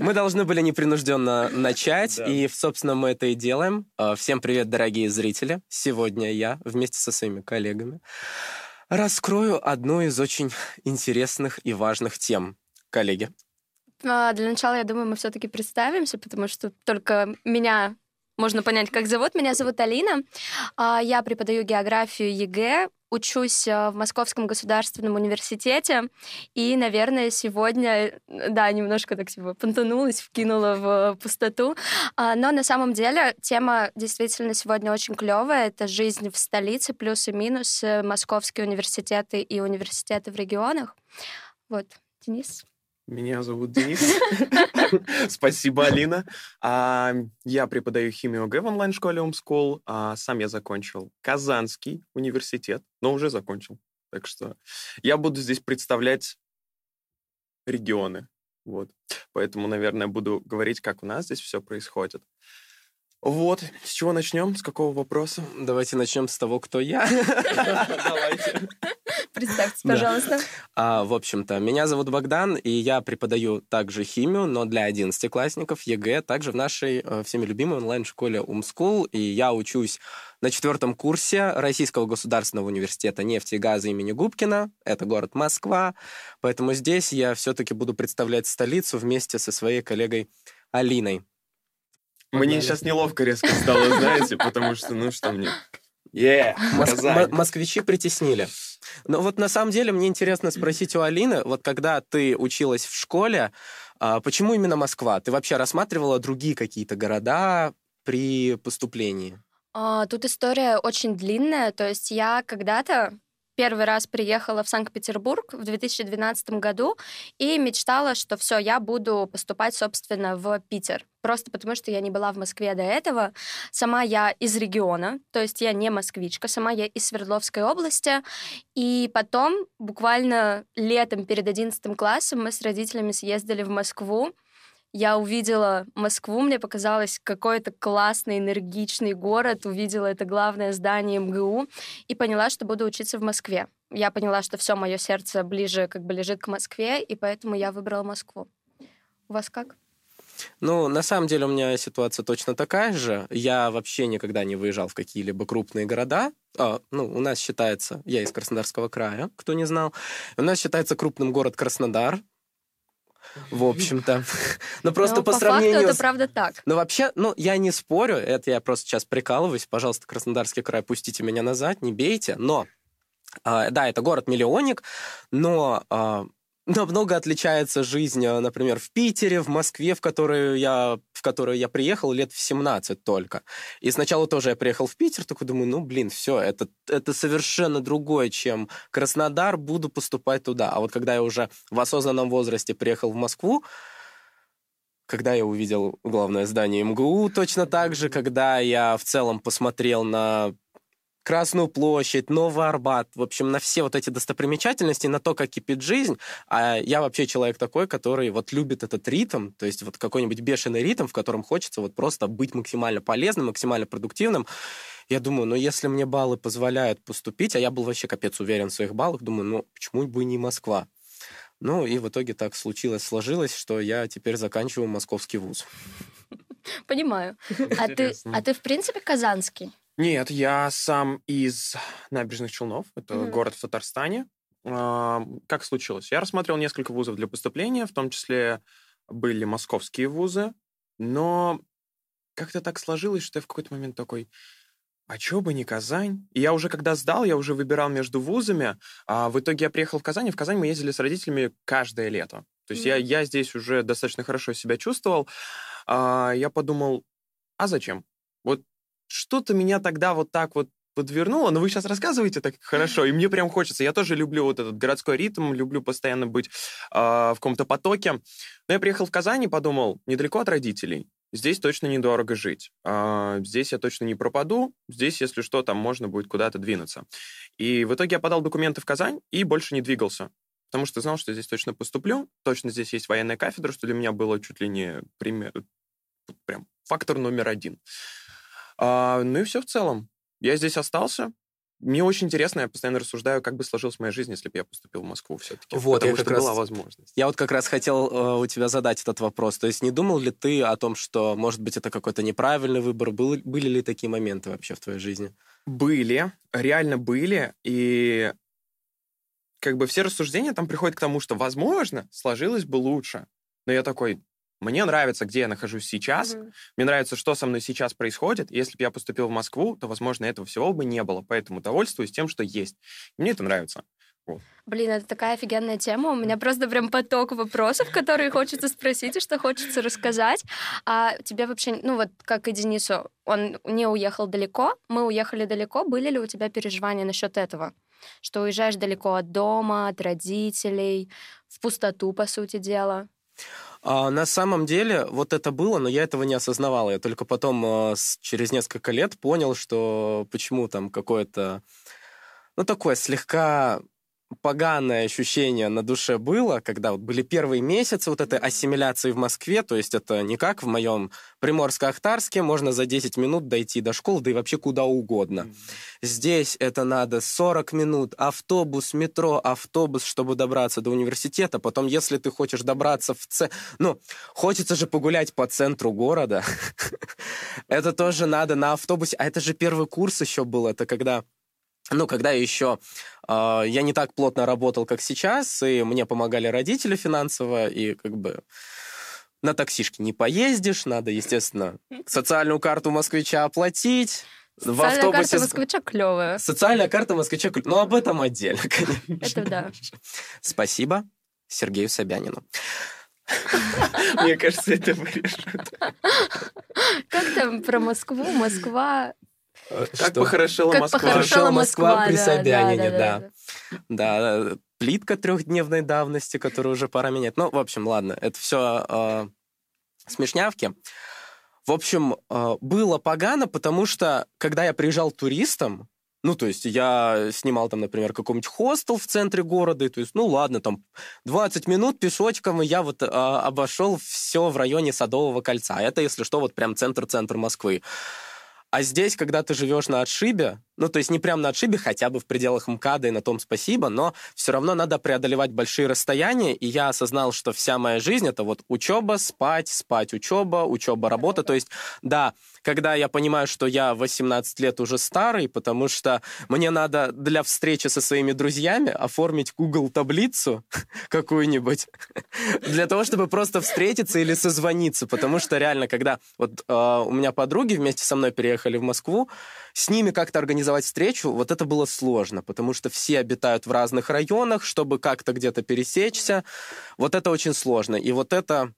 Мы должны были непринужденно начать, и, собственно, мы это и делаем. А, всем привет, дорогие зрители. Сегодня я вместе со своими коллегами раскрою одну из очень интересных и важных тем. Коллеги. А, для начала, я думаю, мы все-таки представимся, потому что только меня можно понять, как зовут. Меня зовут Алина. А, я преподаю географию ЕГЭ, учусь э, в Московском государственном университете, и, наверное, сегодня, да, немножко так типа понтанулась, вкинула в пустоту, а, но на самом деле тема действительно сегодня очень клевая. Это жизнь в столице, плюсы и минусы, московские университеты и университеты в регионах. Вот, Денис. Меня зовут Денис. Спасибо, Алина. А, я преподаю химию ОГЭ в онлайн-школе Умскол. А, сам я закончил Казанский университет, но уже закончил. Так что я буду здесь представлять регионы. Вот. Поэтому, наверное, буду говорить, как у нас здесь все происходит. Вот, с чего начнем? С какого вопроса? Давайте начнем с того, кто я. Давайте. Представьте, пожалуйста. Да. А, в общем-то, меня зовут Богдан, и я преподаю также химию, но для 11-классников ЕГЭ, также в нашей э, всеми любимой онлайн-школе Умскул, и я учусь на четвертом курсе Российского государственного университета нефти и газа имени Губкина. Это город Москва. Поэтому здесь я все-таки буду представлять столицу вместе со своей коллегой Алиной. Мне сейчас неловко резко стало, знаете, потому что, ну что мне... Yeah, Мос- москвичи притеснили. Но вот на самом деле мне интересно спросить у Алины, вот когда ты училась в школе, а, почему именно Москва? Ты вообще рассматривала другие какие-то города при поступлении? А, тут история очень длинная. То есть я когда-то первый раз приехала в Санкт-Петербург в 2012 году и мечтала, что все, я буду поступать, собственно, в Питер. Просто потому, что я не была в Москве до этого. Сама я из региона, то есть я не москвичка, сама я из Свердловской области. И потом, буквально летом перед 11 классом, мы с родителями съездили в Москву, я увидела Москву, мне показалось какой-то классный, энергичный город, увидела это главное здание МГУ и поняла, что буду учиться в Москве. Я поняла, что все мое сердце ближе как бы лежит к Москве, и поэтому я выбрала Москву. У вас как? Ну, на самом деле у меня ситуация точно такая же. Я вообще никогда не выезжал в какие-либо крупные города. А, ну, у нас считается, я из Краснодарского края, кто не знал. У нас считается крупным город Краснодар, в общем-то. Но просто по, по сравнению... Факту это правда так. Ну, вообще, ну, я не спорю, это я просто сейчас прикалываюсь. Пожалуйста, Краснодарский край, пустите меня назад, не бейте. Но, э, да, это город-миллионник, но э, намного отличается жизнь, э, например, в Питере, в Москве, в которую я, в которую я приехал лет в 17 только. И сначала тоже я приехал в Питер, такой думаю, ну, блин, все, это, это совершенно другое, чем Краснодар, буду поступать туда. А вот когда я уже в осознанном возрасте приехал в Москву, когда я увидел главное здание МГУ, точно так же, когда я в целом посмотрел на Красную площадь, Новый Арбат, в общем, на все вот эти достопримечательности, на то, как кипит жизнь. А я вообще человек такой, который вот любит этот ритм, то есть вот какой-нибудь бешеный ритм, в котором хочется вот просто быть максимально полезным, максимально продуктивным. Я думаю, ну, если мне баллы позволяют поступить, а я был вообще капец уверен в своих баллах, думаю, ну, почему бы не Москва? Ну, и в итоге так случилось, сложилось, что я теперь заканчиваю московский вуз. Понимаю. А ты, а ты, в принципе, казанский? Нет, я сам из Набережных Челнов. Это mm-hmm. город в Татарстане. А, как случилось? Я рассмотрел несколько вузов для поступления, в том числе были московские вузы, но как-то так сложилось, что я в какой-то момент такой, а чё бы не Казань? И я уже когда сдал, я уже выбирал между вузами, а в итоге я приехал в Казань, и в Казань мы ездили с родителями каждое лето. То есть mm-hmm. я, я здесь уже достаточно хорошо себя чувствовал. А, я подумал, а зачем? Вот что-то меня тогда вот так вот подвернуло, но вы сейчас рассказываете так хорошо, и мне прям хочется. Я тоже люблю вот этот городской ритм, люблю постоянно быть э, в каком-то потоке. Но я приехал в Казань и подумал, недалеко от родителей. Здесь точно недорого жить. Э, здесь я точно не пропаду. Здесь, если что, там можно будет куда-то двинуться. И в итоге я подал документы в Казань и больше не двигался. Потому что знал, что здесь точно поступлю. Точно здесь есть военная кафедра, что для меня было чуть ли не пример, прям фактор номер один. А, ну и все в целом. Я здесь остался. мне очень интересно, я постоянно рассуждаю, как бы сложилась моя жизнь, если бы я поступил в Москву все-таки. Вот, потому я что как раз- была возможность. Я вот как раз хотел э, у тебя задать этот вопрос. То есть не думал ли ты о том, что, может быть, это какой-то неправильный выбор? Был- были ли такие моменты вообще в твоей жизни? Были, реально были, и как бы все рассуждения там приходят к тому, что, возможно, сложилось бы лучше. Но я такой, мне нравится, где я нахожусь сейчас, Мгм. мне нравится, что со мной сейчас происходит. Если бы я поступил в Москву, то, возможно, этого всего бы не было. Поэтому довольствуюсь тем, что есть. Мне это нравится. Блин, это такая офигенная тема. У меня просто прям поток вопросов, которые хочется спросить и что хочется рассказать. А тебе вообще, ну вот как и Денису, он не уехал далеко, мы уехали далеко. Были ли у тебя переживания насчет этого? Что уезжаешь далеко от дома, от родителей, в пустоту, по сути дела. А, на самом деле, вот это было, но я этого не осознавал. Я только потом, э, через несколько лет, понял, что почему там какое-то, ну, такое слегка поганое ощущение на душе было, когда вот были первые месяцы вот этой ассимиляции в Москве, то есть это не как в моем Приморско-Ахтарске, можно за 10 минут дойти до школы, да и вообще куда угодно. Здесь это надо 40 минут, автобус, метро, автобус, чтобы добраться до университета. Потом, если ты хочешь добраться в ц... Ну, хочется же погулять по центру города. Это тоже надо на автобусе. А это же первый курс еще был. Это когда... Ну, когда еще э, я не так плотно работал, как сейчас, и мне помогали родители финансово, и как бы на таксишке не поездишь, надо, естественно, социальную карту москвича оплатить. В Социальная автобусе карта москвича клевая. Социальная карта москвича. Ну, об этом отдельно, конечно. Это да. Спасибо Сергею Собянину. Мне кажется, это вырежут. Как там про Москву? Москва... Как похорошела Как Москва. похорошела Москва Москва. при да, Собянине, да, да. да. Да, плитка трехдневной давности, которую уже пора менять. Ну, в общем, ладно, это все смешнявки. В общем, э, было погано, потому что, когда я приезжал туристом, ну, то есть я снимал там, например, какой-нибудь хостел в центре города, и, то есть, ну, ладно, там 20 минут пешочком, и я вот э, обошел все в районе Садового кольца. Это, если что, вот прям центр-центр Москвы. А здесь, когда ты живешь на отшибе, ну, то есть не прям на отшибе, хотя бы в пределах МКАДа, и на том спасибо, но все равно надо преодолевать большие расстояния, и я осознал, что вся моя жизнь — это вот учеба, спать, спать, учеба, учеба, работа. То есть, да, когда я понимаю, что я 18 лет уже старый, потому что мне надо для встречи со своими друзьями оформить Google таблицу какую-нибудь для того, чтобы просто встретиться или созвониться, потому что реально, когда вот э, у меня подруги вместе со мной переехали в Москву, с ними как-то организовать встречу, вот это было сложно, потому что все обитают в разных районах, чтобы как-то где-то пересечься, вот это очень сложно. И вот это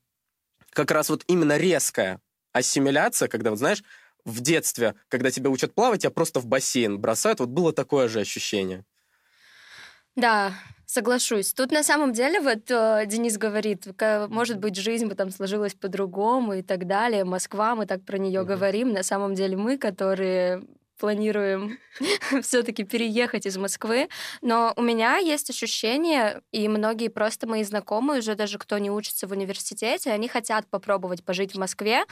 как раз вот именно резкая ассимиляция, когда, вот знаешь, в детстве, когда тебя учат плавать, тебя просто в бассейн бросают, вот было такое же ощущение. Да, соглашусь. Тут на самом деле вот э, Денис говорит, может быть, жизнь бы там сложилась по-другому и так далее. Москва, мы так про нее Мгм. говорим. На самом деле мы, которые планируем все-таки переехать из Москвы. Но у меня есть ощущение, и многие просто мои знакомые, уже даже кто не учится в университете, они хотят попробовать пожить в Москве.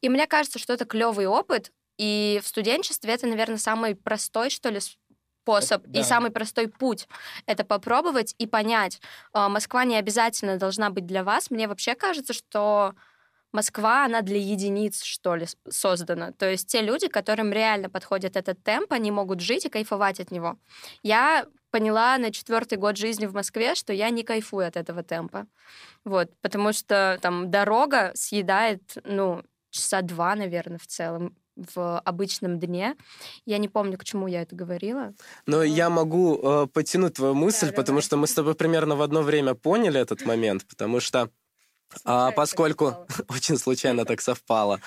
И мне кажется, что это клевый опыт. И в студенчестве это, наверное, самый простой, что ли, способ Да. и самый простой путь это попробовать и понять. а, Москва не обязательно должна быть для вас. Мне вообще кажется, что Москва, она для единиц, что ли, создана. То есть те люди, которым реально подходит этот темп, они могут жить и кайфовать от него. Я поняла на четвертый год жизни в Москве, что я не кайфую от этого темпа. Вот, потому что там дорога съедает, ну, часа два, наверное, в целом в обычном дне. Я не помню, к чему я это говорила. Но я могу э, потянуть твою мысль, Да, потому давай. что мы с тобой примерно в одно время поняли этот момент, потому что а, поскольку очень случайно так совпало.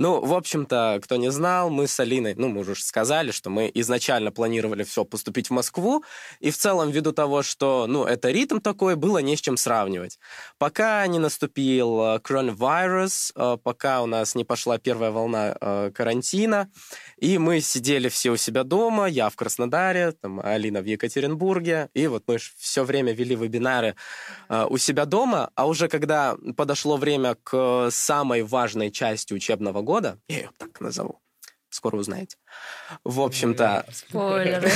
Ну, в общем-то, кто не знал, мы с Алиной, ну, мы уже сказали, что мы изначально планировали все поступить в Москву, и в целом, ввиду того, что, ну, это ритм такой, было не с чем сравнивать. Пока не наступил э, коронавирус, э, пока у нас не пошла первая волна э, карантина, и мы сидели все у себя дома, я в Краснодаре, там, Алина в Екатеринбурге, и вот мы все время вели вебинары у себя дома, а уже когда подошло время к самой важной части учебного года, я ее так назову, Скоро узнаете. В общем-то... Спойлеры.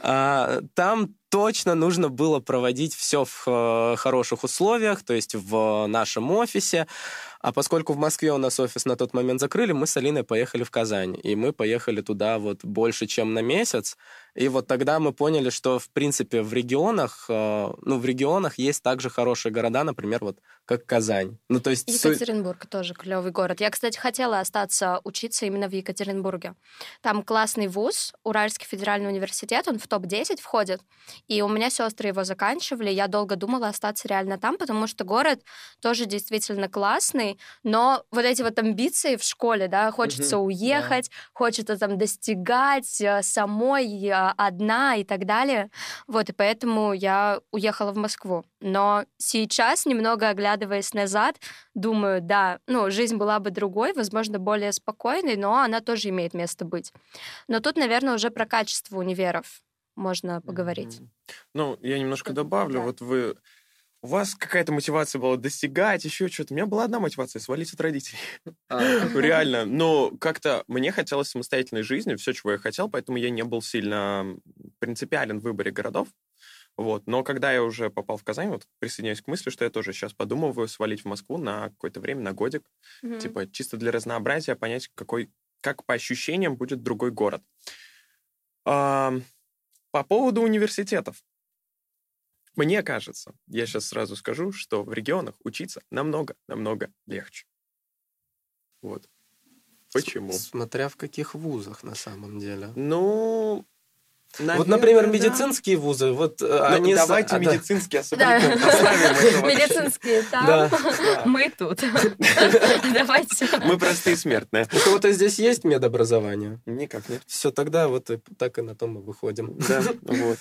А, там точно нужно было проводить все в э, хороших условиях, то есть в нашем офисе. А поскольку в Москве у нас офис на тот момент закрыли, мы с Алиной поехали в Казань. И мы поехали туда вот больше, чем на месяц. И вот тогда мы поняли, что, в принципе, в регионах, э, ну, в регионах есть также хорошие города, например, вот как Казань. Ну, то есть... Екатеринбург тоже клевый город. Я, кстати, хотела остаться учиться именно в Екатеринбурге. Там классный вуз, Уральский федеральный университет, он в топ-10 входит. И у меня сестры его заканчивали. Я долго думала остаться реально там, потому что город тоже действительно классный, но вот эти вот амбиции в школе, да, хочется mm-hmm. уехать, yeah. хочется там достигать э, самой э, одна и так далее. Вот, и поэтому я уехала в Москву. Но сейчас, немного оглядываясь назад, думаю, да, ну, жизнь была бы другой, возможно, более спокойной, но она тоже имеет место быть. Но тут, наверное, уже про качество универов можно поговорить. Ну, я немножко добавлю. Да. Вот вы у вас какая-то мотивация была достигать, еще что-то. У меня была одна мотивация — свалить от родителей. А. Реально. Но как-то мне хотелось самостоятельной жизни, все, чего я хотел, поэтому я не был сильно принципиален в выборе городов. Вот. Но когда я уже попал в Казань, вот присоединяюсь к мысли, что я тоже сейчас подумываю свалить в Москву на какое-то время, на годик. Mm-hmm. Типа чисто для разнообразия понять, какой, как по ощущениям будет другой город. А, по поводу университетов. Мне кажется, я сейчас сразу скажу, что в регионах учиться намного-намного легче. Вот. Почему? Смотря в каких вузах на самом деле. Ну, Наверное, вот, например, да. медицинские вузы, вот ну, они... Давайте с... медицинские, особенно Медицинские там, мы тут. Давайте. Мы простые смертные. У кого-то здесь есть медобразование? Никак нет. Все, тогда вот так и на том мы выходим. Да, вот.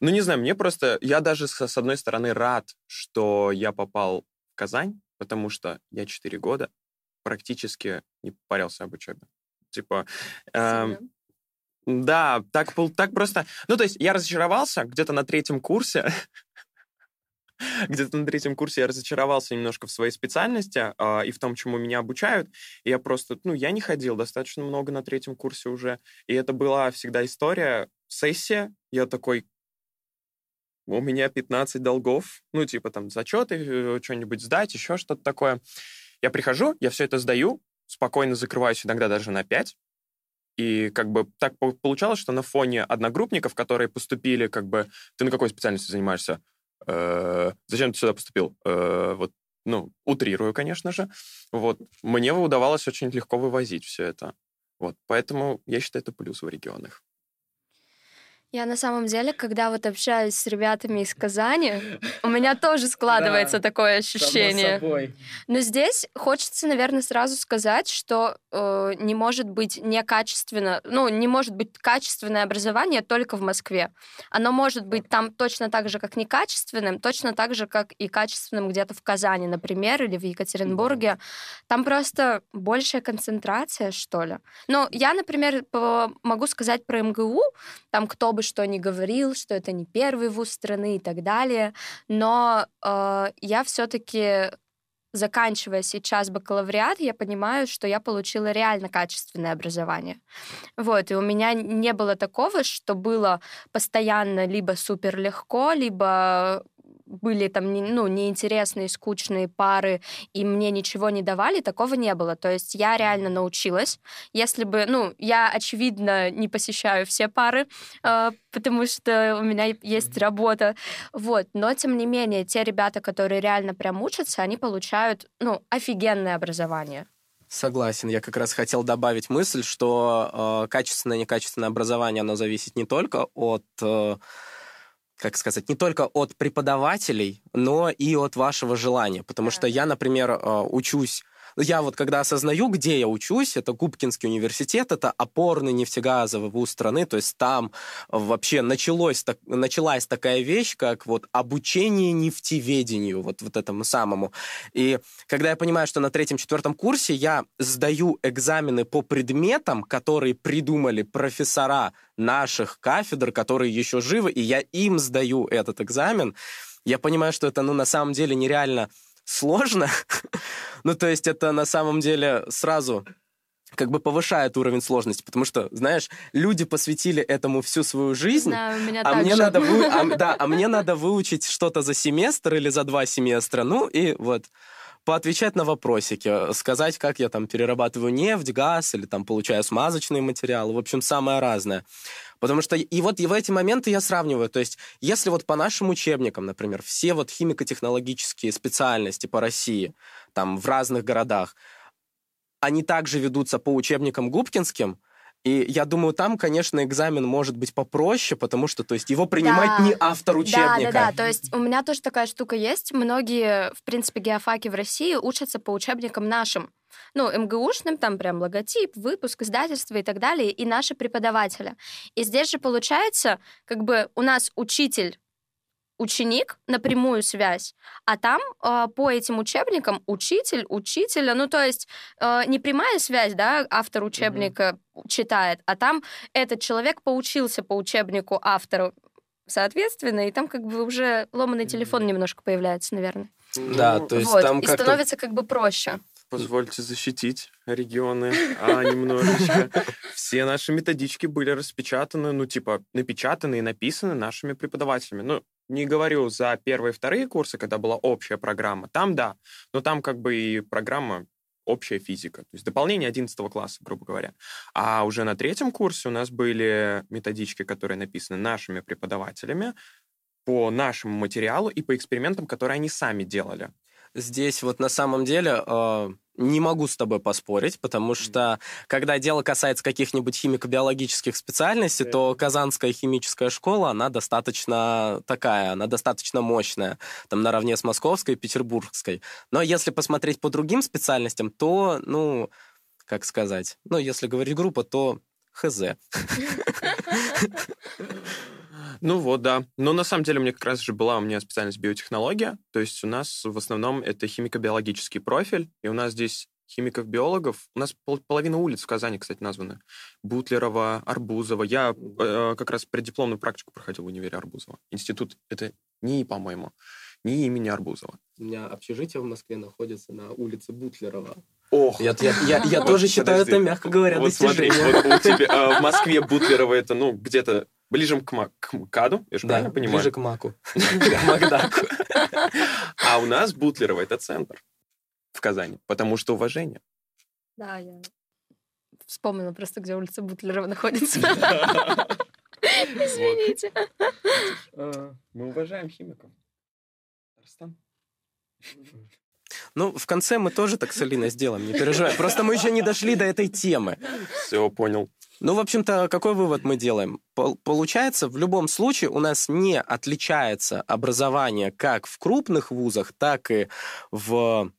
Ну, не знаю, мне просто... Я даже, с одной стороны, рад, что я попал в Казань, потому что я 4 года практически не парился об учебе. Типа, да, так, так просто... Ну, то есть я разочаровался где-то на третьем курсе. где-то на третьем курсе я разочаровался немножко в своей специальности э, и в том, чему меня обучают. И я просто, ну, я не ходил достаточно много на третьем курсе уже. И это была всегда история, сессия. Я такой, у меня 15 долгов, ну, типа там зачеты, э, что-нибудь сдать, еще что-то такое. Я прихожу, я все это сдаю, спокойно закрываюсь иногда даже на 5, и как бы так получалось, что на фоне одногруппников, которые поступили, как бы, ты на какой специальности занимаешься? Э, зачем ты сюда поступил? Э, вот, ну, утрирую, конечно же. Вот, мне удавалось очень легко вывозить все это. Вот, поэтому я считаю, это плюс в регионах. Я на самом деле, когда вот общаюсь с ребятами из Казани, у меня тоже складывается такое ощущение. Но здесь хочется, наверное, сразу сказать, что э, не может быть некачественно, ну, не может быть качественное образование только в Москве. Оно может быть там точно так же, как некачественным, точно так же, как и качественным где-то в Казани, например, или в Екатеринбурге. Там просто большая концентрация, что ли. Ну, я, например, могу сказать про МГУ, там кто бы что ни говорил, что это не первый вуз страны и так далее, но э, я все-таки заканчивая сейчас бакалавриат, я понимаю, что я получила реально качественное образование. Вот, и у меня не было такого, что было постоянно либо супер легко, либо были там ну, неинтересные, скучные пары, и мне ничего не давали, такого не было. То есть я реально научилась. Если бы, ну, я, очевидно, не посещаю все пары, э, потому что у меня есть работа. Вот. Но, тем не менее, те ребята, которые реально прям учатся, они получают, ну, офигенное образование. Согласен. Я как раз хотел добавить мысль, что э, качественное и некачественное образование, оно зависит не только от э, как сказать, не только от преподавателей, но и от вашего желания. Потому что я, например, э, учусь я вот когда осознаю, где я учусь, это Губкинский университет, это опорный нефтегазовый вуз страны, то есть там вообще началось, так, началась такая вещь, как вот обучение нефтеведению, вот, вот этому самому. И когда я понимаю, что на третьем-четвертом курсе я сдаю экзамены по предметам, которые придумали профессора наших кафедр, которые еще живы, и я им сдаю этот экзамен, я понимаю, что это, ну, на самом деле нереально сложно. ну, то есть это на самом деле сразу как бы повышает уровень сложности, потому что, знаешь, люди посвятили этому всю свою жизнь, Да, у меня а мне же. надо вы- а, да, а мне надо выучить что-то за семестр или за два семестра, ну и вот поотвечать на вопросики, сказать, как я там перерабатываю нефть, газ или там получаю смазочные материалы, в общем, самое разное. Потому что и вот и в эти моменты я сравниваю, то есть если вот по нашим учебникам, например, все вот химико-технологические специальности по России, там в разных городах, они также ведутся по учебникам губкинским, и я думаю, там, конечно, экзамен может быть попроще, потому что, то есть, его принимать Да. не автор Да, учебника. да, да. То есть у меня тоже такая штука есть. Многие, в принципе, геофаки в России учатся по учебникам нашим. Ну, МГУшным, там прям логотип, выпуск, издательство и так далее, и наши преподаватели. И здесь же получается, как бы у нас учитель ученик напрямую связь, а там э, по этим учебникам учитель учителя, ну то есть э, не прямая связь, да, автор учебника читает, а там этот человек поучился по учебнику автору, соответственно, и там как бы уже ломаный телефон немножко появляется, наверное. Да, Ну, то есть вот, там и как-то... становится как бы проще. Позвольте защитить регионы, а немножечко. Все наши методички были распечатаны, ну, типа, напечатаны и написаны нашими преподавателями. Ну, не говорю за первые и вторые курсы, когда была общая программа. Там, да, но там как бы и программа общая физика, то есть дополнение 11 класса, грубо говоря. А уже на третьем курсе у нас были методички, которые написаны нашими преподавателями по нашему материалу и по экспериментам, которые они сами делали. Здесь вот на самом деле э, не могу с тобой поспорить, потому что когда дело касается каких-нибудь химико-биологических специальностей, то Казанская химическая школа, она достаточно такая, она достаточно мощная, там наравне с Московской и Петербургской. Но если посмотреть по другим специальностям, то, ну, как сказать, ну, если говорить группа, то хз. Ну вот, да. Но на самом деле у меня как раз же была у меня специальность биотехнология, то есть у нас в основном это химико-биологический профиль, и у нас здесь химиков-биологов, у нас пол- половина улиц в Казани, кстати, названы. Бутлерова, Арбузова. Я э, как раз преддипломную практику проходил в универе Арбузова. Институт это НИИ, по-моему, НИИ имени Арбузова. У меня общежитие в Москве находится на улице Бутлерова. Ох, Я, я, я, я тоже считаю это, мягко говоря, вот смотри, достижением. вот у тебя, э, в Москве Бутлерова это, ну, где-то ближе к, ма- к МКАДу, я же Да, правильно понимаю? ближе к Маку. К Макдаку. А у нас Бутлерово это центр в Казани, потому что уважение. Да, я вспомнила просто, где улица Бутлерова находится. Извините. Мы уважаем химиков. Ну, в конце мы тоже так с Алиной сделаем, не переживай. Просто мы еще не дошли до этой темы. Все, понял. Ну, в общем-то, какой вывод мы делаем? Пол- Получается, в любом случае у нас не отличается образование как в крупных вузах, так и в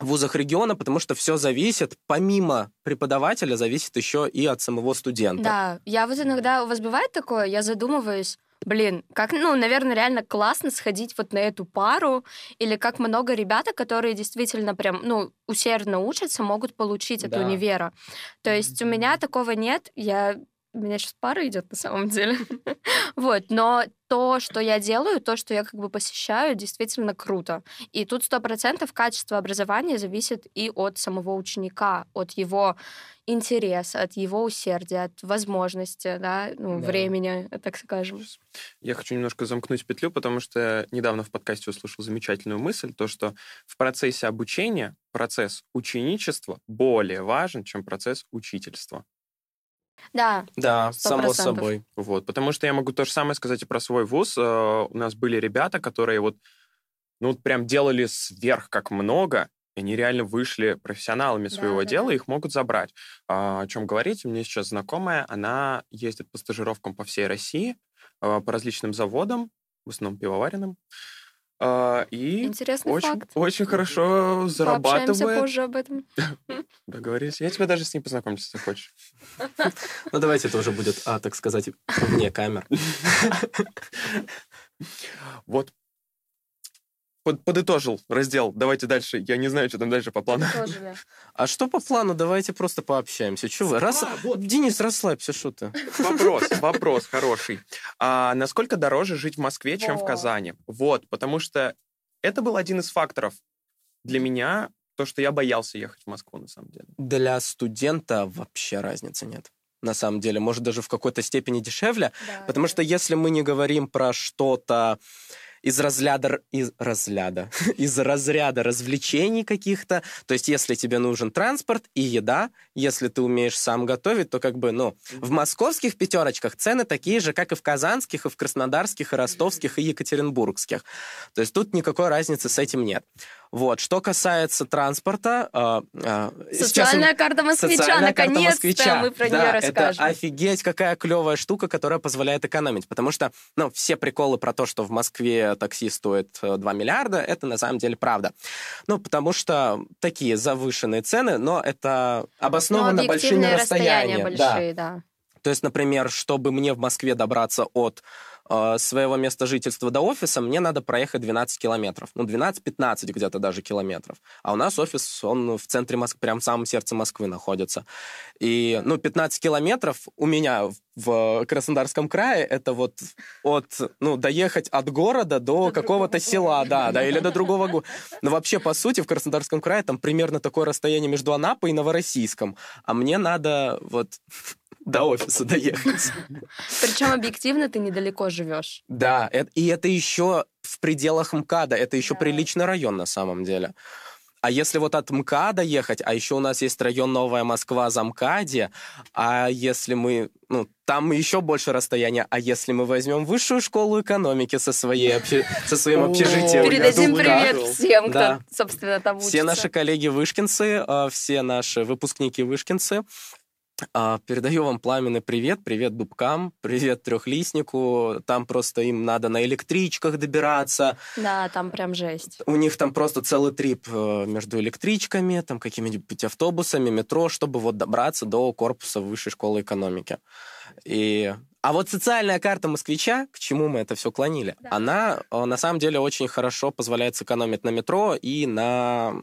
вузах региона, потому что все зависит, помимо преподавателя, зависит еще и от самого студента. Да, я вот иногда, у вас бывает такое, я задумываюсь, блин, как, ну, наверное, реально классно сходить вот на эту пару, или как много ребята, которые действительно прям, ну, усердно учатся, могут получить от Да. универа. То есть у меня такого нет, я у меня сейчас пара идет на самом деле. вот, но то, что я делаю, то, что я как бы посещаю, действительно круто. И тут сто процентов качество образования зависит и от самого ученика, от его интереса, от его усердия, от возможности, да, ну, Да. времени, так скажем. Я хочу немножко замкнуть петлю, потому что недавно в подкасте услышал замечательную мысль, то, что в процессе обучения процесс ученичества более важен, чем процесс учительства. Да, Да, Сто само процентов. собой. Вот, потому что я могу то же самое сказать и про свой вуз. Э, У нас были ребята, которые вот, ну, вот прям делали сверх как много, и они реально вышли профессионалами Да, своего да, дела, да. их могут забрать. А, о чем говорить? У меня сейчас знакомая, она ездит по стажировкам по всей России, э, по различным заводам, в основном пивоваренным, А, и интересный очень, факт. очень хорошо Пообщаемся зарабатывает. позже об этом. Договорились. Я тебя даже с ней познакомлю, если хочешь. Ну, давайте это уже будет, а, так сказать, вне камер. Вот. Под- подытожил раздел. Давайте дальше. Я не знаю, что там дальше по плану. А что по плану? Давайте просто пообщаемся. Чего вы? Рас... А, вот. Денис, расслабься, что ты? Вопрос, вопрос хороший. А насколько дороже жить в Москве, чем в Во. Казани? Вот, потому что это был один из факторов для меня, то, что я боялся ехать в Москву, на самом деле. Для студента вообще разницы нет. На самом деле, может, даже в какой-то степени дешевле. Да, Потому да. что если мы не говорим про что-то из разряда, из разряда, из разряда развлечений каких-то, то есть если тебе нужен транспорт и еда, если ты умеешь сам готовить, то как бы, ну, в московских пятерочках цены такие же, как и в казанских, и в краснодарских, и ростовских, и екатеринбургских. То есть тут никакой разницы с этим нет. Вот. Что касается транспорта... э, э, сейчас Социальная карта москвича, Социальная карта наконец-то москвича. мы про да, нее это расскажем. офигеть, какая клевая штука, которая позволяет экономить. Потому что, ну, все приколы про то, что в Москве такси стоит э, 2 миллиарда, это на самом деле правда. Ну, потому что такие завышенные цены, но это Но обосновано большими объективные расстояния расстояниями. Да. большие, да. То есть, например, чтобы мне в Москве добраться от э, своего места жительства до офиса, мне надо проехать 12 километров. Ну, 12-15 где-то даже километров. А у нас офис, он в центре Москвы, прям в самом сердце Москвы находится. И, ну, 15 километров у меня в Краснодарском крае, это вот от, ну, доехать от города до, До какого-то села, да, да, или до другого города. Но вообще, по сути, в Краснодарском крае там примерно такое расстояние между Анапой и Новороссийском. А мне надо вот до офиса доехать. Причем объективно ты недалеко живешь. Да, и это еще в пределах МКАДа, это еще Да. приличный район на самом деле. А если вот от МКАДа ехать, а еще у нас есть район Новая Москва за МКАДе, а если мы, ну, там еще больше расстояния, а если мы возьмем высшую школу экономики со, своей, обще- со своим общежитием, Передадим привет всем, кто, собственно, там учится. все наши коллеги вышкинцы, э, все наши выпускники вышкинцы, а, Передаю вам пламенный привет, привет дубкам, привет трехлистнику. Там просто им надо на электричках добираться. Да, там прям жесть. У них там просто целый трип э, между электричками, там какими-нибудь автобусами, метро, чтобы вот добраться до корпуса высшей школы экономики. И... А вот социальная карта москвича, к чему мы это все клонили, Да. она э, на самом деле очень хорошо позволяет сэкономить на метро и на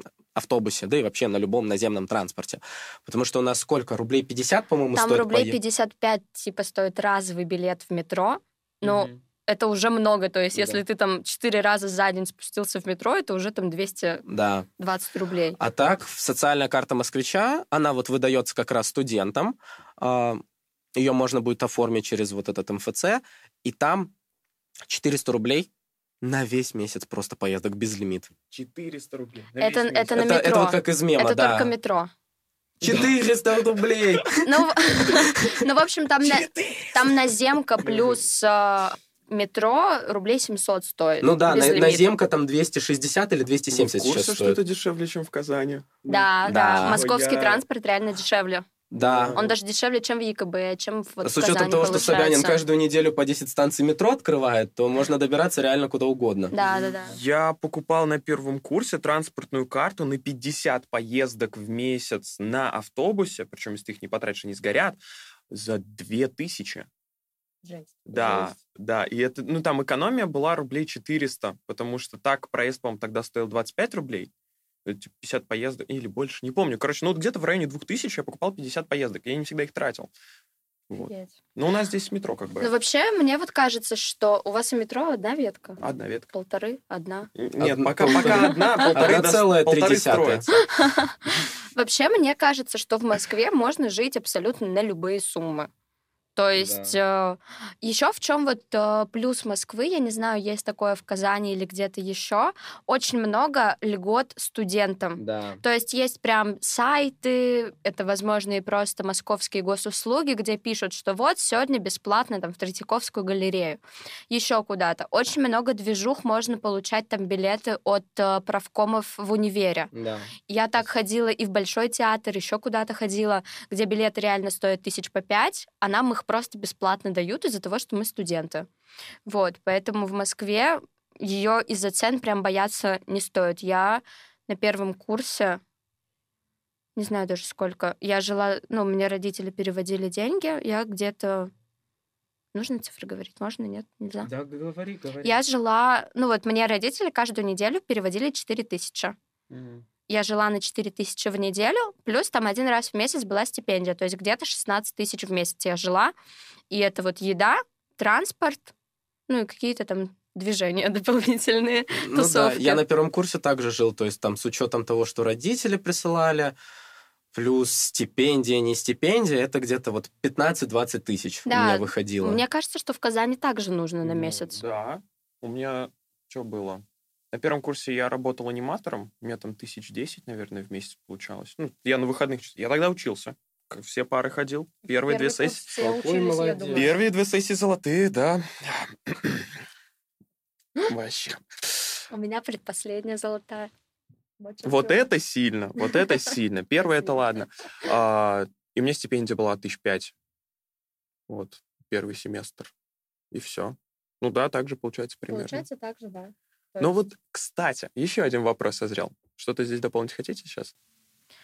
автобусе, да и вообще на любом наземном транспорте. Потому что у нас сколько? Рублей 50, по-моему, Там стоит рублей поездка? 55, типа, стоит разовый билет в метро. Но Мгм. это уже много. То есть, Да. если ты там 4 раза за день спустился в метро, это уже там 220 Да. рублей. А так, социальная карта москвича, она вот выдается как раз студентам. Ее можно будет оформить через вот этот МФЦ, и там 400 рублей на весь месяц просто поездок без лимит. 400 рублей. на Это- месяц. это на это, это метро. вот как из мема, это да. только метро. 400 рублей! Ну, в- ну, в общем, там, на, там наземка плюс э, метро рублей 700 стоит. Ну да, на, наземка там 260 или 270 Вы в курсе, сейчас что стоит. это дешевле, чем в Казани? Да, да, Да. Московский Я- транспорт реально дешевле. Да. Он даже дешевле, чем в ЕКБ, чем в, вот С учетом Казани того, что Собянин каждую неделю по 10 станций метро открывает, то можно добираться реально куда угодно. Да, да, да. Я покупал на первом курсе транспортную карту на 50 поездок в месяц на автобусе, причем если ты их не потратишь, они сгорят, за 2000. Да, да. И это, ну, там экономия была рублей 400, потому что так проезд, по-моему, тогда стоил 25 рублей. Это типа 50 поездок или больше, не помню. Короче, ну вот где-то в районе 2000 я покупал 50 поездок. Я не всегда их тратил. Вот. Но у нас здесь метро как бы. Ну, вообще, мне вот кажется, что у вас у метро одна ветка. Одна ветка. Полторы, одна. Нет, Одна- пока, пока одна, полторы, Одна целая три полторы десятые. строятся. Вообще, мне кажется, что в Москве можно жить абсолютно на любые суммы. То есть еще в чем вот э, плюс Москвы, я не знаю, есть такое в Казани или где-то еще, очень много льгот студентам. Да. То есть есть прям сайты, это, возможно, и просто московские госуслуги, где пишут, что вот сегодня бесплатно там в Третьяковскую галерею, еще куда-то. Очень много движух можно получать там билеты от э, правкомов в универе. Да. Я так ходила и в Большой театр, еще куда-то ходила, где билеты реально стоят тысяч по пять, а нам их просто бесплатно дают из-за того, что мы студенты. Вот, поэтому в Москве ее из-за цен прям бояться не стоит. Я на первом курсе, не знаю даже сколько, я жила, ну, мне родители переводили деньги, я где-то... Нужно цифры говорить? Можно? Нет? Нельзя? Да, говори, говори. Я жила... Ну вот, мне родители каждую неделю переводили 4 тысячи я жила на 4 тысячи в неделю, плюс там один раз в месяц была стипендия, то есть где-то 16 тысяч в месяц я жила, и это вот еда, транспорт, ну и какие-то там движения дополнительные, Ну да, тусовки. я на первом курсе также жил, то есть там с учетом того, что родители присылали, плюс стипендия, не стипендия, это где-то вот 15-20 тысяч у Да, меня выходило. Мне кажется, что в Казани также нужно на месяц. Да. У меня что было? На первом курсе я работал аниматором. У меня там тысяч десять, наверное, в месяц получалось. Ну, я на выходных... Я тогда учился. Как все пары ходил. Первые две сессии. все Какой учились, я молодец. Первые две сессии золотые, да. Вообще. У меня предпоследняя золотая. Вот это сильно, вот это сильно. Первое это ладно. А, и у меня стипендия была тысяч пять. Вот, первый семестр. И все. Ну да, так же получается примерно. Получается так же, да. То Ну есть- вот, кстати, еще один вопрос созрел. Что-то здесь дополнить хотите сейчас?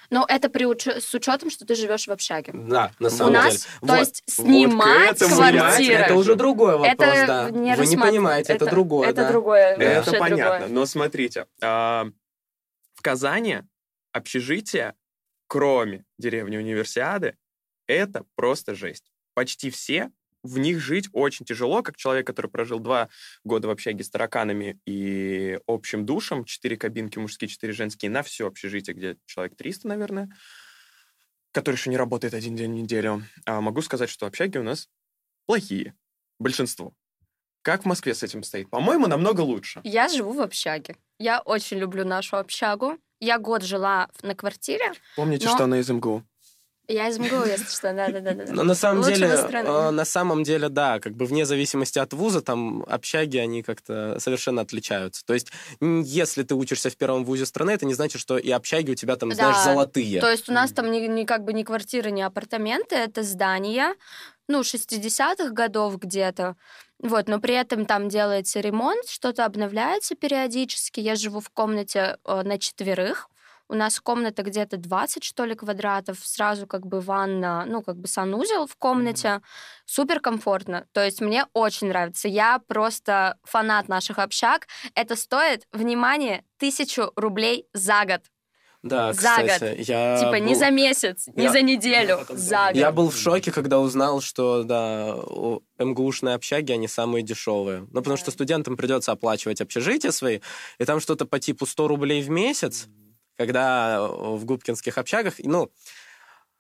Но это при уч- с учетом, что ты живешь в общаге. Да, на самом У нас, деле. то Вот. есть, вот к снимать этому я- квартиру. Это уже другой вопрос, это да. не Вы не понимаете, это, другое, Это да. другое. Это вообще понятно. другое. Но смотрите, а, в Казани общежитие, кроме деревни Универсиады, это просто жесть. Почти все в них жить очень тяжело, как человек, который прожил два года в общаге с тараканами и общим душем, четыре кабинки мужские, четыре женские, на все общежитие, где человек 300, наверное, который еще не работает один день в неделю. А могу сказать, что общаги у нас плохие. Большинство. Как в Москве с этим стоит? По-моему, намного лучше. Я живу в общаге. Я очень люблю нашу общагу. Я год жила на квартире. Помните, Но- что она из МГУ? Я из МГУ, если что, да-да-да. Но на самом деле, э, на самом деле, да, как бы вне зависимости от вуза, там общаги, они как-то совершенно отличаются. То есть, если ты учишься в первом вузе страны, это не значит, что и общаги у тебя там, знаешь, Да, золотые. То есть у нас там ни, ни как бы ни квартиры, ни апартаменты, это здания, ну, 60-х годов где-то. Вот, но при этом там делается ремонт, что-то обновляется периодически. Я живу в комнате э, на четверых. У нас комната где-то 20, что ли, квадратов. Сразу как бы ванна, ну, как бы санузел в комнате. Супер комфортно. То есть мне очень нравится. Я просто фанат наших общак. Это стоит, внимание, тысячу рублей за год. Да, за кстати, я Типа не был- за месяц, не Я- за неделю, за год. Я был в шоке, когда узнал, что, да, МГУшные общаги, они самые дешевые. Ну, потому что Да. студентам придется оплачивать общежитие свои, и там что-то по типу 100 рублей в месяц, когда э, в губкинских общагах, ну,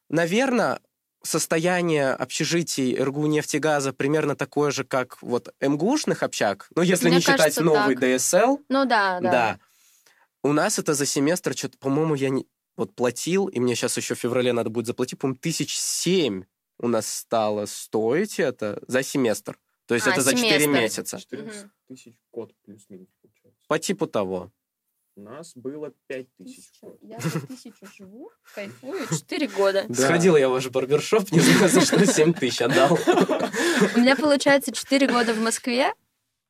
наверное, состояние общежитий РГУ нефтегаза примерно такое же, как вот МГУшных общаг, ну, если Мне не считать кажется, новый так. ДСЛ, Ну да, да. да. У нас это за семестр, что-то, по-моему, я не... вот платил, и мне сейчас еще в феврале надо будет заплатить, по-моему, тысяч семь у нас стало стоить это за семестр. То есть А, это за 4 семестр. месяца. 14 тысяч код плюс-минус получается. По типу того. У нас было 5 тысяч. Я за тысячу живу, кайфую, 4 года. Да. Сходил я в ваш барбершоп, не знаю, за что 7 тысяч отдал. У меня получается 4 года в Москве,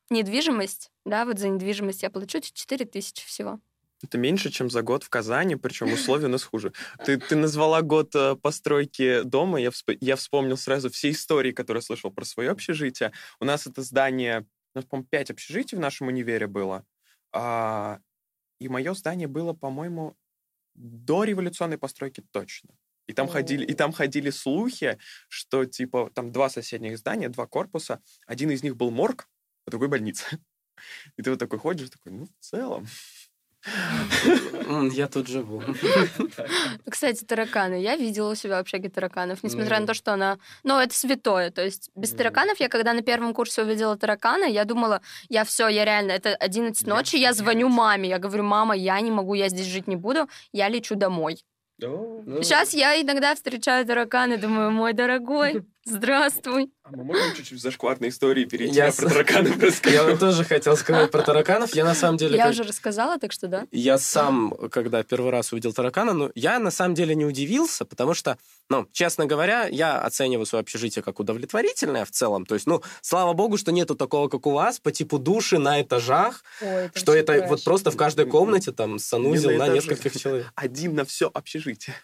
недвижимость, да, вот за недвижимость я получу 4 тысячи всего. Это меньше, чем за год в Казани, причем условия у нас хуже. Ты, ты назвала год э, постройки дома, я, всп- я вспомнил сразу все истории, которые слышал про свое общежитие. У нас это здание, у нас, по-моему, 5 общежитий в нашем универе было. А, и мое здание было, по-моему, до революционной постройки точно. И там, ходили, и там ходили слухи, что, типа, там два соседних здания, два корпуса. Один из них был морг, а другой больница. И ты вот такой ходишь, такой, ну, в целом. Я тут живу. Кстати, тараканы. Я видела у себя в общаге тараканов, несмотря на то, что она... Ну, это святое. То есть без тараканов я, когда на первом курсе увидела таракана, я думала, я все, я реально... Это 11 Я ночи, я звоню маме. Я говорю, мама, я не могу, я здесь жить не буду, я лечу домой. Ну, Сейчас я иногда встречаю тараканы, думаю, мой дорогой, здравствуй. А мы можем чуть-чуть в зашкварные истории перейти, Я а с- про тараканов Я рассказать? вот тоже хотел сказать про тараканов. Я на самом деле... Я как- уже рассказала, так что да. Я сам, когда первый раз увидел таракана, ну, я на самом деле не удивился, потому что, ну, честно говоря, я оцениваю свое общежитие как удовлетворительное в целом. То есть, ну, слава богу, что нету такого, как у вас, по типу души на этажах, что это вот просто в каждой комнате там санузел Не на на нескольких человек. Один на все общежитие.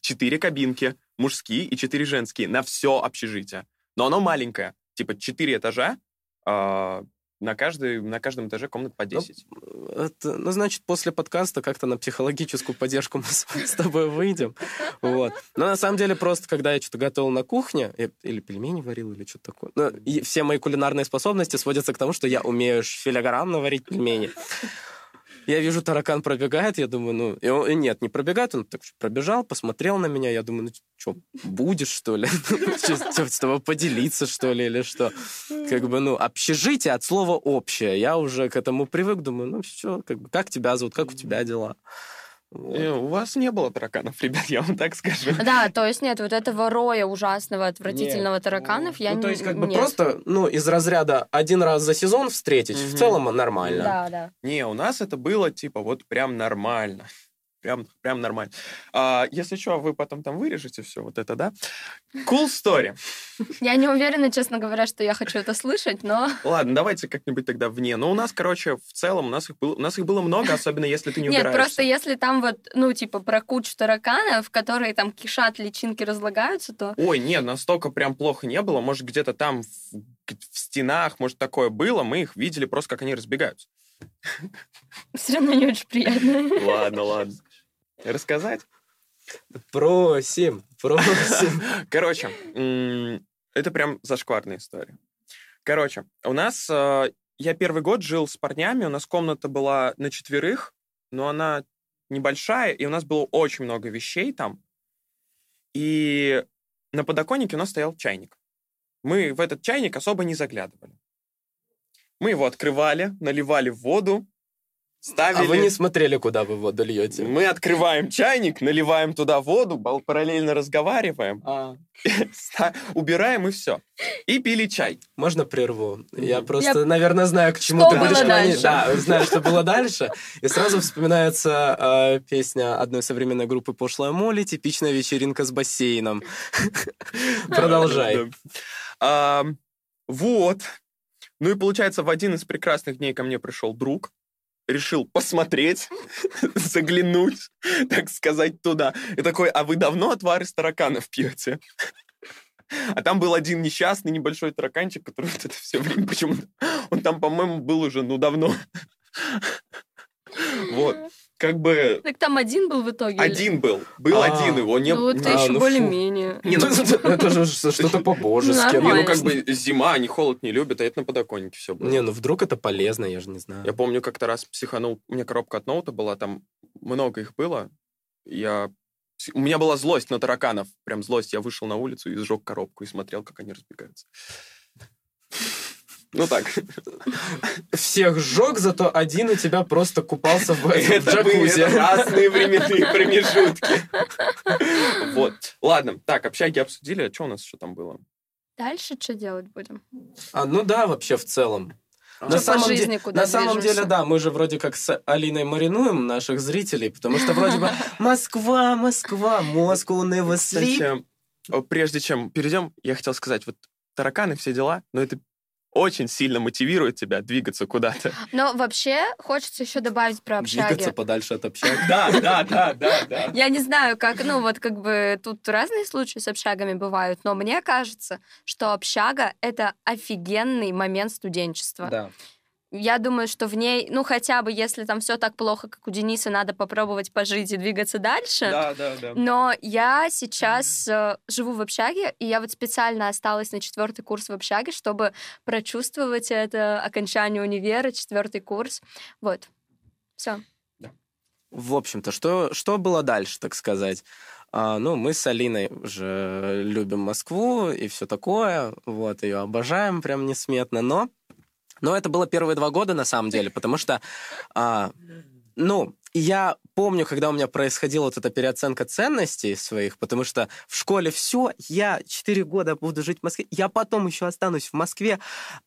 Четыре кабинки, мужские и четыре женские, на все общежитие. Но оно маленькое. Типа четыре этажа, а, на, каждый, на каждом этаже комнат по 10. Ну, это, ну, значит, после подкаста как-то на психологическую поддержку мы с, с тобой выйдем. Вот. Но на самом деле просто, когда я что-то готовил на кухне, или пельмени варил, или что-то такое, ну, и все мои кулинарные способности сводятся к тому, что я умею филигранно варить пельмени. Я вижу, таракан пробегает, я думаю, ну... И он, и нет, не пробегает, он так пробежал, посмотрел на меня, я думаю, ну что, будешь, что ли? С тобой поделиться, что ли, или что? Как бы, ну, общежитие от слова общее. Я уже к этому привык, думаю, ну все, как, бы, как тебя зовут, как у тебя дела? Вот. И у вас не было тараканов, ребят, я вам так скажу. Да, то есть нет, вот этого роя ужасного, отвратительного нет. тараканов я ну, то есть как бы нет. просто, ну, из разряда один раз за сезон встретить, угу. в целом нормально. Да, да. Не, у нас это было типа вот прям нормально. Прям, прям нормально. А, если что, вы потом там вырежете все вот это, да? Cool story. Я не уверена, честно говоря, что я хочу это слышать, но... Ладно, давайте как-нибудь тогда вне. Но у нас, короче, в целом, у нас их было, у нас их было много, особенно если ты не Нет, просто если там вот, ну, типа, про кучу тараканов, которые там кишат, личинки разлагаются, то... Ой, нет, настолько прям плохо не было. Может, где-то там в, в стенах, может, такое было. Мы их видели просто, как они разбегаются. Все равно не очень приятно. Ладно, ладно. Рассказать? Просим, просим. Короче, это прям зашкварная история. Короче, у нас... Э, я первый год жил с парнями, у нас комната была на четверых, но она небольшая, и у нас было очень много вещей там. И на подоконнике у нас стоял чайник. Мы в этот чайник особо не заглядывали. Мы его открывали, наливали воду, Ставили... А вы не смотрели, куда вы воду льете? Мы открываем чайник, наливаем туда воду, параллельно разговариваем, а. убираем и все. И пили чай. Можно прерву? Я просто, Я... наверное, знаю, к чему что ты будешь клонить. Да, знаю, что было дальше. И сразу вспоминается э, песня одной современной группы «Пошлая Молли», типичная вечеринка с бассейном. Продолжай. Вот. Ну и получается, в один из прекрасных дней ко мне пришел друг, решил посмотреть, заглянуть, так сказать, туда. И такой, а вы давно отвар из тараканов пьете? А там был один несчастный небольшой тараканчик, который вот это все время почему-то... Он там, по-моему, был уже, ну, давно. Вот как бы... Так там один был в итоге? Один или? был. Был а, один, его не... Ну, это а, еще ну, более-менее. Не, ну, это же что-то по-божески. Не, ну, как бы зима, они холод не любят, а это на подоконнике все было. Не, ну, вдруг это полезно, я же не знаю. Я помню, как-то раз психанул, у меня коробка от ноута была, там много их было. Я... У меня была злость на тараканов, прям злость. Я вышел на улицу и сжег коробку и смотрел, как они разбегаются. Ну так. Всех сжег, зато один у тебя просто купался в, это джакузи. Это разные временные промежутки. Вот. Ладно, так, общаги обсудили. А что у нас еще там было? Дальше что делать будем? А, ну да, вообще в целом. А. На самом, де- на самом деле, да, мы же вроде как с Алиной маринуем наших зрителей, потому что вроде бы Москва, Москва, Москва, never sleep. Кстати, прежде чем перейдем, я хотел сказать, вот тараканы, все дела, но это очень сильно мотивирует тебя двигаться куда-то. Но вообще хочется еще добавить про общаги. Двигаться подальше от общаги. Да, да, да, да, да. Я не знаю, как, ну вот как бы тут разные случаи с общагами бывают, но мне кажется, что общага — это офигенный момент студенчества. Да. Я думаю, что в ней, ну хотя бы, если там все так плохо, как у Дениса, надо попробовать пожить и двигаться дальше. Да, да, да. Но я сейчас э, живу в общаге, и я вот специально осталась на четвертый курс в общаге, чтобы прочувствовать это окончание универа, четвертый курс. Вот. Все. Да. В общем-то, что, что было дальше, так сказать? А, ну, мы с Алиной уже любим Москву и все такое. Вот, ее обожаем прям несметно. Но но это было первые два года, на самом деле, потому что, а, ну, я помню, когда у меня происходила вот эта переоценка ценностей своих, потому что в школе все, я четыре года буду жить в Москве, я потом еще останусь в Москве,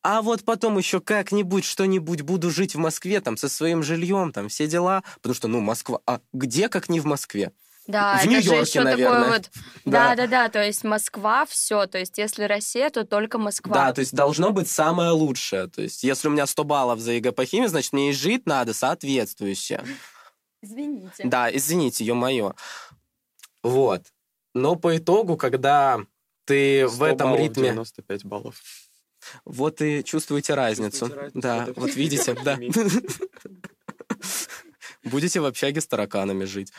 а вот потом еще как-нибудь, что-нибудь буду жить в Москве, там, со своим жильем, там, все дела, потому что, ну, Москва, а где, как не в Москве? Да, в это же еще наверное. такое вот. Да. да, да, да. То есть Москва все. То есть если Россия, то только Москва. Да, то есть должно быть самое лучшее. То есть если у меня 100 баллов за ЕГЭ по химии, значит мне и жить надо соответствующе. Извините. Да, извините, ё-моё. Вот. Но по итогу, когда ты в этом баллов, ритме... 95 баллов. Вот и чувствуете разницу. Чувствуете разницу? Да, Вот это вот видите, да. Будете в общаге с тараканами жить.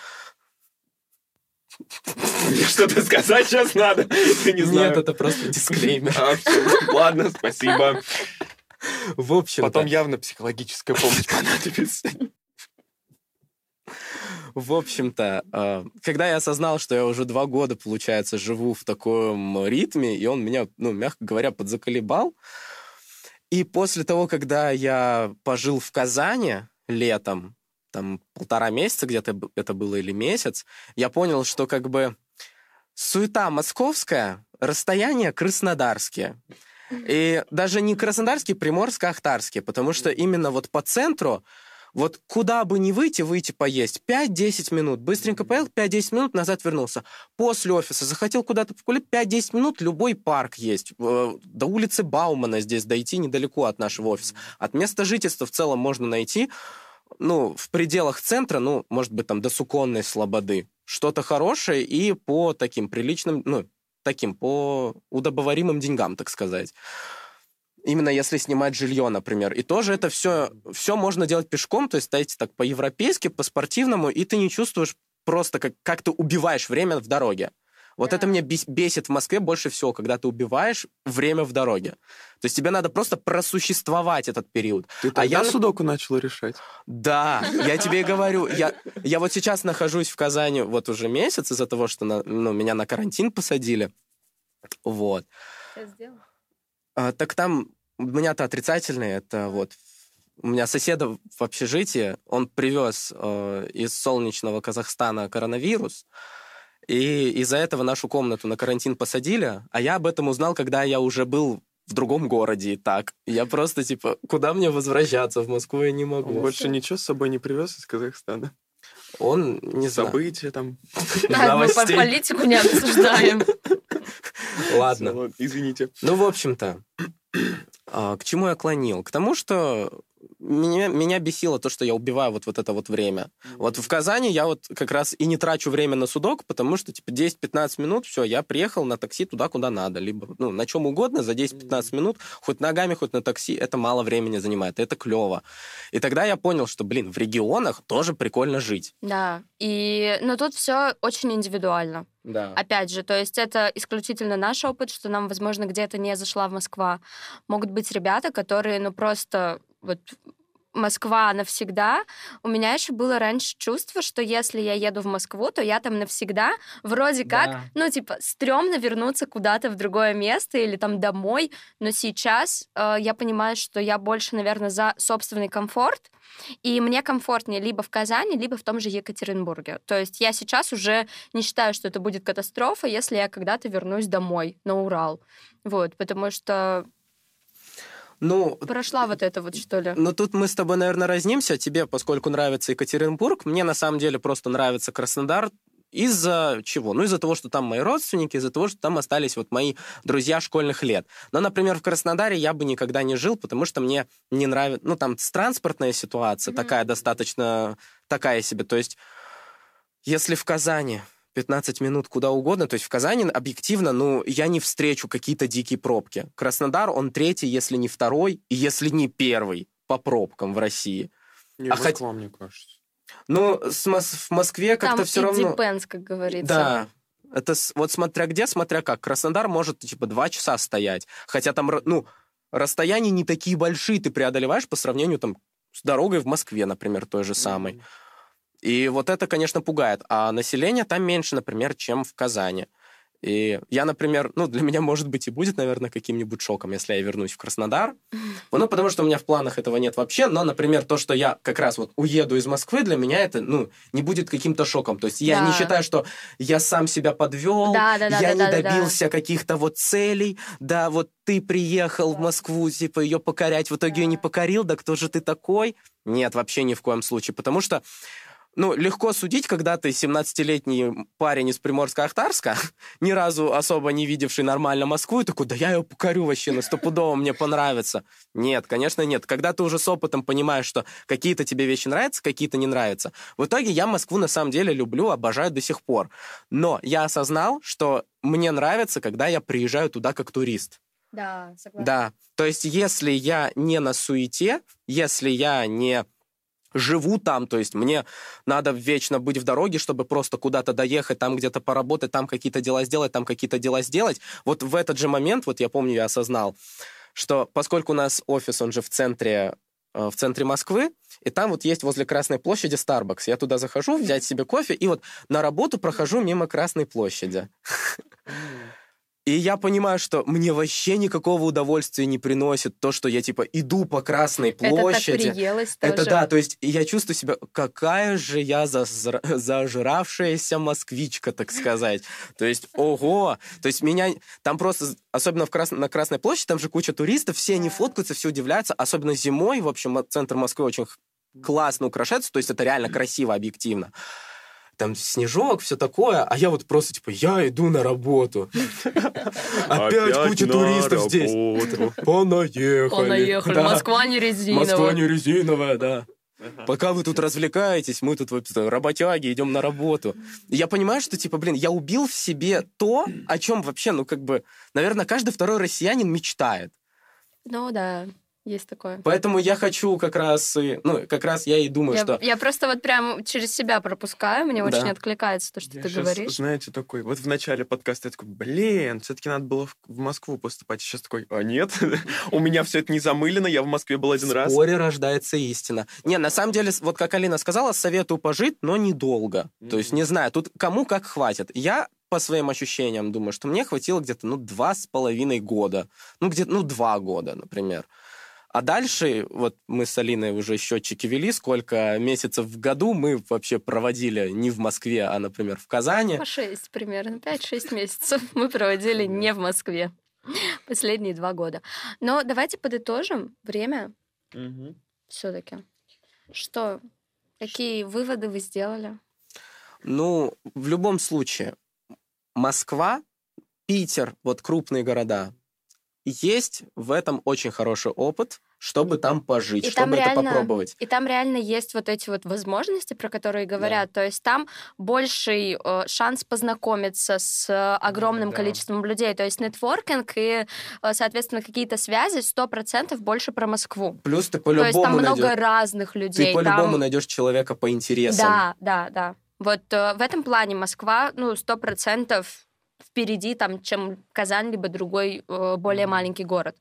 Что-то сказать сейчас надо. Я не знаю. Нет, это просто дисклеймер. А. Ладно, спасибо. В общем Потом явно психологическая помощь понадобится. В общем-то, э, когда я осознал, что я уже два года, получается, живу в таком ритме, и он меня, ну, мягко говоря, подзаколебал, и после того, когда я пожил в Казани летом, там полтора месяца где-то это было или месяц, я понял, что как бы суета московская, расстояния краснодарские. И даже не краснодарские, приморско-ахтарские, потому что именно вот по центру вот куда бы ни выйти, выйти поесть. 5-10 минут. Быстренько поел, 5-10 минут, назад вернулся. После офиса захотел куда-то погулять, 5-10 минут, любой парк есть. Э, До улицы Баумана здесь дойти недалеко от нашего офиса. От места жительства в целом можно найти, ну, в пределах центра, ну, может быть, там до Суконной Слободы. Что-то хорошее и по таким приличным, ну, таким, по удобоваримым деньгам, так сказать. Именно если снимать жилье, например. И тоже это все, все можно делать пешком, то есть дайте так по-европейски, по-спортивному, и ты не чувствуешь просто, как, как ты убиваешь время в дороге. Вот Да. это меня бес- бесит в Москве больше всего, когда ты убиваешь время в дороге. То есть тебе надо просто просуществовать этот период. Ты А я судоку начал решать? Да, я тебе и говорю, я, я вот сейчас нахожусь в Казани вот уже месяц из-за того, что на- ну, меня на карантин посадили. Вот. А, так там у меня-то отрицательный, это вот у меня соседа в общежитии, он привез э, из солнечного Казахстана коронавирус, и из-за этого нашу комнату на карантин посадили, а я об этом узнал, когда я уже был в другом городе и так. Я просто, типа, куда мне возвращаться? В Москву я не Он могу. больше ничего с собой не привез из Казахстана? Он, не знаю. События там. Да, мы по- Новостей. политику не обсуждаем. Ладно. Извините. Ну, в общем-то, а, к чему я клонил? К тому, что меня, меня бесило то, что я убиваю вот, вот это вот время. Вот в Казани я вот как раз и не трачу время на судок, потому что, типа, 10-15 минут, все, я приехал на такси туда, куда надо. Либо, ну, на чем угодно за 10-15 минут, хоть ногами, хоть на такси, это мало времени занимает, это клево. И тогда я понял, что, блин, в регионах тоже прикольно жить. Да, и, но тут все очень индивидуально. Да. Опять же, то есть это исключительно наш опыт, что нам, возможно, где-то не зашла в Москва. Могут быть ребята, которые, ну, просто вот Москва навсегда. У меня еще было раньше чувство, что если я еду в Москву, то я там навсегда. Вроде как, Да. ну, типа, стрёмно вернуться куда-то в другое место или там домой. Но сейчас э, я понимаю, что я больше, наверное, за собственный комфорт. И мне комфортнее либо в Казани, либо в том же Екатеринбурге. То есть я сейчас уже не считаю, что это будет катастрофа, если я когда-то вернусь домой, на Урал. Вот, потому что Ну, прошла вот это вот, что ли. Ну, тут мы с тобой, наверное, разнимся. Тебе, поскольку нравится Екатеринбург, мне на самом деле просто нравится Краснодар. Из-за чего? Ну, из-за того, что там мои родственники, из-за того, что там остались вот мои друзья школьных лет. Но, например, в Краснодаре я бы никогда не жил, потому что мне не нравится... Ну, там транспортная ситуация Мгм. такая достаточно... Такая себе. То есть, если в Казани 15 минут куда угодно. То есть в Казани объективно, ну, я не встречу какие-то дикие пробки. Краснодар, он третий, если не второй, и если не первый по пробкам в России. Не, А хоть- Москва, мне кажется. Ну, с Мос- в Москве как-то Там все и равно... depends, как говорится. Да. Это с- вот смотря где, смотря как. Краснодар может, типа, два часа стоять. Хотя там, ну, расстояния не такие большие ты преодолеваешь по сравнению, там, с дорогой в Москве, например, той же самой. Мгм. И вот это, конечно, пугает. А население там меньше, например, чем в Казани. И я, например, ну, для меня, может быть, и будет, наверное, каким-нибудь шоком, если я вернусь в Краснодар. Ну, потому что у меня в планах этого нет вообще. Но, например, то, что я как раз вот уеду из Москвы, для меня это, ну, не будет каким-то шоком. То есть я не Да. считаю, что я сам себя подвел, Да, да, да, я да, не да, да, да. добился каких-то вот целей. Да, вот ты приехал в Москву, типа, ее покорять, в итоге ее не Да. покорил, да кто же ты такой? Нет, вообще ни в коем случае. Потому что ну, легко судить, когда ты 17-летний парень из Приморска-Ахтарска, ни разу особо не видевший нормально Москву, и такой, да я ее покорю вообще, на стопудово мне понравится. Нет, конечно, нет. Когда ты уже с опытом понимаешь, что какие-то тебе вещи нравятся, какие-то не нравятся. В итоге я Москву на самом деле люблю, обожаю до сих пор. Но я осознал, что мне нравится, когда я приезжаю туда как турист. Да, согласна. Да. То есть, если я не на суете, если я не живу там, то есть мне надо вечно быть в дороге, чтобы просто куда-то доехать, там где-то поработать, там какие-то дела сделать, там какие-то дела сделать. Вот в этот же момент, вот я помню, я осознал, что поскольку у нас офис, он же в центре, э, в центре Москвы, и там вот есть возле Красной площади Starbucks. Я туда захожу, взять себе кофе, и вот на работу прохожу мимо Красной площади. И я понимаю, что мне вообще никакого удовольствия не приносит то, что я, типа, иду по Красной площади. Это так приелось тоже. Это да, то есть я чувствую себя, какая же я зазра... зажравшаяся москвичка, так сказать. То есть, ого! То есть меня... Там просто, особенно в Крас... на Красной площади, там же куча туристов, все они фоткаются, все удивляются. Особенно зимой, в общем, центр Москвы очень классно украшается, то есть это реально красиво, объективно там снежок, все такое, а я вот просто, типа, я иду на работу. Опять куча туристов здесь. Понаехали. Понаехали. Москва не резиновая. Москва не резиновая, да. Пока вы тут развлекаетесь, мы тут вот, работяги, идем на работу. Я понимаю, что, типа, блин, я убил в себе то, о чем вообще, ну, как бы, наверное, каждый второй россиянин мечтает. Ну, да. Есть такое. Поэтому я хочу как раз, и, ну, как раз я и думаю, я, что... Я просто вот прям через себя пропускаю, мне да. очень откликается то, что я ты сейчас, говоришь. знаете, такой, вот в начале подкаста я такой, блин, все-таки надо было в, в Москву поступать. Сейчас такой, а нет, у меня все это не замылено, я в Москве был один раз. В споре рождается истина. Не, на самом деле, вот как Алина сказала, советую пожить, но недолго. То есть, не знаю, тут кому как хватит. Я по своим ощущениям думаю, что мне хватило где-то, ну, два с половиной года. Ну, где-то, ну, два года, например. А дальше, вот мы с Алиной уже счетчики вели, сколько месяцев в году мы вообще проводили не в Москве, а, например, в Казани. По шесть примерно, пять-шесть месяцев мы проводили не в Москве последние два года. Но давайте подытожим время угу. все-таки. Что, какие выводы вы сделали? Ну, в любом случае, Москва, Питер, вот крупные города, есть в этом очень хороший опыт, чтобы там пожить, и чтобы там это реально, попробовать. И там реально есть вот эти вот возможности, про которые говорят. Да. То есть там больший э, шанс познакомиться с э, огромным да. количеством людей. То есть нетворкинг и, э, соответственно, какие-то связи сто процентов больше про Москву. Плюс ты по-любому То есть там найдешь... много разных людей. Ты по-любому там... найдешь человека по интересам. Да, да, да. Вот э, в этом плане Москва, ну, сто процентов впереди, там, чем Казань, либо другой э, более маленький город.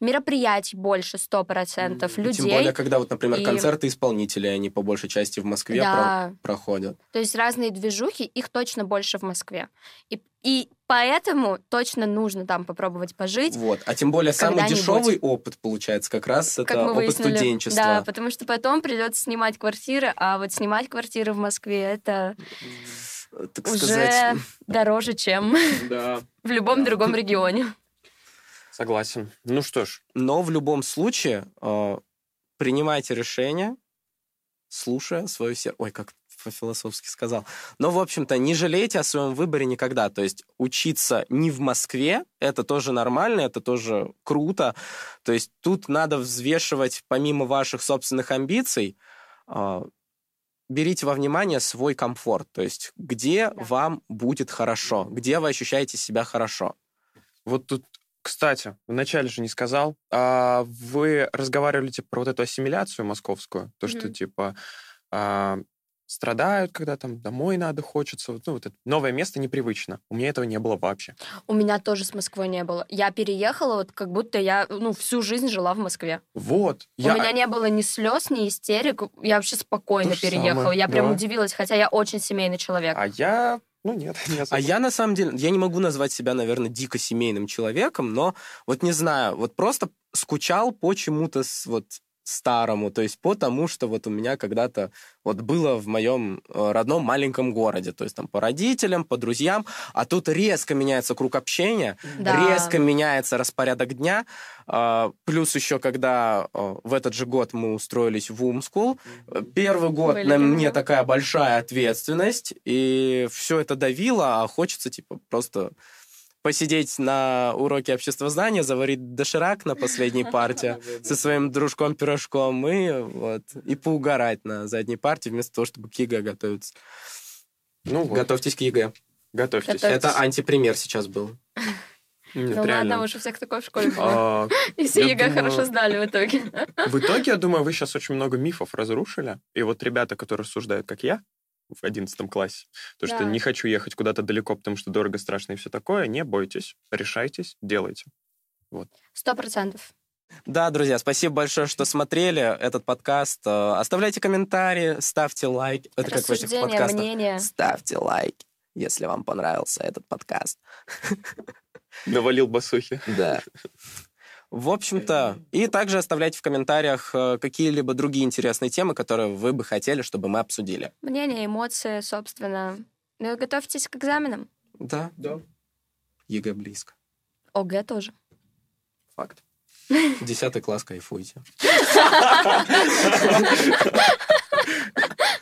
Мероприятий больше, сто процентов, людей. Тем более, когда, вот, например, и... концерты исполнителей, они по большей части в Москве да. про- проходят. То есть разные движухи, их точно больше в Москве. И, и поэтому точно нужно там попробовать пожить. Вот. А тем более самый дешевый опыт, получается, как раз как это опыт выяснили. студенчества. Да, потому что потом придется снимать квартиры, а вот снимать квартиры в Москве это так уже сказать. дороже, чем да. в любом другом регионе. Согласен. Ну что ж. Но в любом случае э, принимайте решение, слушая свое сердце. Ой, как по-философски сказал. Но, в общем-то, не жалейте о своем выборе никогда. То есть учиться не в Москве, это тоже нормально, это тоже круто. То есть тут надо взвешивать, помимо ваших собственных амбиций, э, берите во внимание свой комфорт, то есть где да. вам будет хорошо, где вы ощущаете себя хорошо. Вот тут, кстати, вначале же не сказал, а вы разговаривали типа, про вот эту ассимиляцию московскую, то, mm-hmm. что типа а, страдают, когда там домой надо, хочется. Ну, вот это новое место непривычно. У меня этого не было вообще. У меня тоже с Москвой не было. Я переехала, вот как будто я ну, всю жизнь жила в Москве. Вот. У я... меня не было ни слез, ни истерик. Я вообще спокойно переехала. Самое. Я прям да. удивилась, хотя я очень семейный человек. А я ну нет, не особо. А я на самом деле, я не могу назвать себя, наверное, дико семейным человеком, но вот не знаю, вот просто скучал по чему-то вот старому, то есть по тому, что вот у меня когда-то вот было в моем э, родном маленьком городе, то есть там по родителям, по друзьям, а тут резко меняется круг общения, да. резко меняется распорядок дня, а, плюс еще когда э, в этот же год мы устроились в Умскул, первый год Были на мне такая большая ответственность, и все это давило, а хочется типа просто посидеть на уроке обществознания, заварить доширак на последней партии со своим дружком-пирожком и, вот, и поугарать на задней партии вместо того, чтобы к ЕГЭ готовиться. Ну, вот. Готовьтесь к ЕГЭ. Готовьтесь. Готовьтесь. Это антипример сейчас был. Нет, Ну реально. ладно, уж у всех такое в школе было. А, И все ЕГЭ хорошо сдали в итоге. В итоге, я думаю, вы сейчас очень много мифов разрушили. И вот ребята, которые рассуждают, как я, в 11 классе, то, что Да. не хочу ехать куда-то далеко, потому что дорого, страшно и все такое, не бойтесь, решайтесь, делайте. Сто процентов. Да, друзья, спасибо большое, что смотрели этот подкаст. Э, Оставляйте комментарии, ставьте лайк. Это как в этих подкастах. мнения. Ставьте лайк, если вам понравился этот подкаст. Навалил басухи. Да. В общем-то, и также оставляйте в комментариях э, какие-либо другие интересные темы, которые вы бы хотели, чтобы мы обсудили. Мнения, эмоции, собственно. Ну и готовьтесь к экзаменам. Да. Да. ЕГЭ близко. ОГЭ тоже. Факт. Десятый класс, кайфуйте.